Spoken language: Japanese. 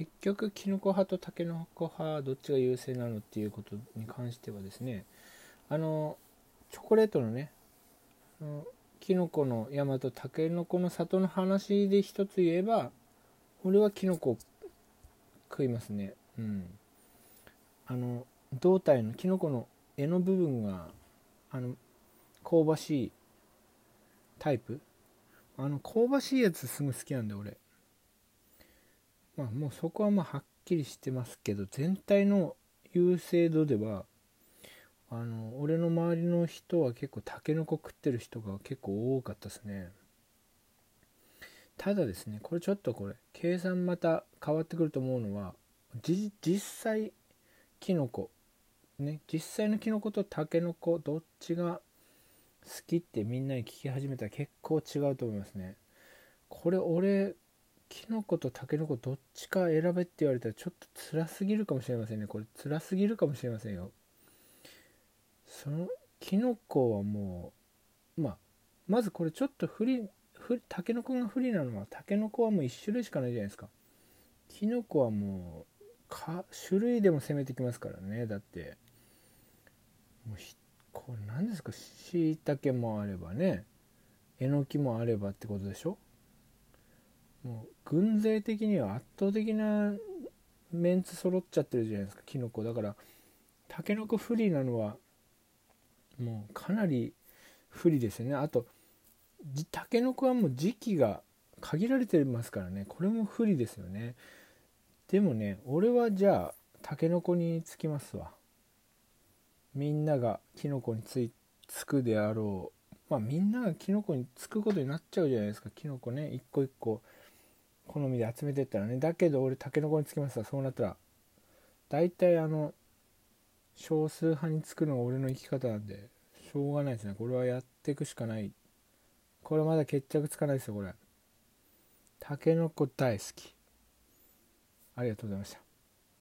結局キノコ派とタケノコ派どっちが優勢なのっていうことに関してはですねあのチョコレートのねキノコの山とタケノコの里の話で一つ言えば俺はキノコ食いますね。うん。あの胴体のキノコの柄の部分があの香ばしいタイプ？あの香ばしいやつすぐ好きなんで俺。まあもうそこはまあはっきりしてますけど全体の優勢度ではあの俺の周りの人は結構タケノコ食ってる人が結構多かったですね。ただですねこれちょっとこれ計算また変わってくると思うのは実際キノコね実際のキノコとタケノコどっちが好きってみんなに聞き始めたら結構違うと思いますね。これ俺キノコとタケノコどっちか選べって言われたらちょっと辛すぎるかもしれませんね。これ辛すぎるかもしれませんよ。そのキノコはもうまあまずこれちょっと不利タケノコが不利なのはタケノコはもう1種類しかないじゃないですか。キノコはもうか種類でも攻めてきますからね。だってもうこれ何ですか？しいたけもあればね。えのきもあればってことでしょ？もう軍勢的には圧倒的なメンツ揃っちゃってるじゃないですかキノコ。だからタケノコ不利なのはもうかなり不利ですよね。あとタケノコはもう時期が限られてますからね。これも不利ですよね。でもね俺はじゃあタケノコにつきますわ。みんながキノコにつつくであろう。まあみんながキノコにつくことになっちゃうじゃないですかキノコね。一個一個好みで集めてったらね。だけど俺タケノコにつきますわ。そうなったら。大体あの少数派につくのが俺の生き方なんで。しょうがないですね。これはやっていくしかない。これまだ決着つかないですよこれ。タケノコ大好き。ありがとうございました。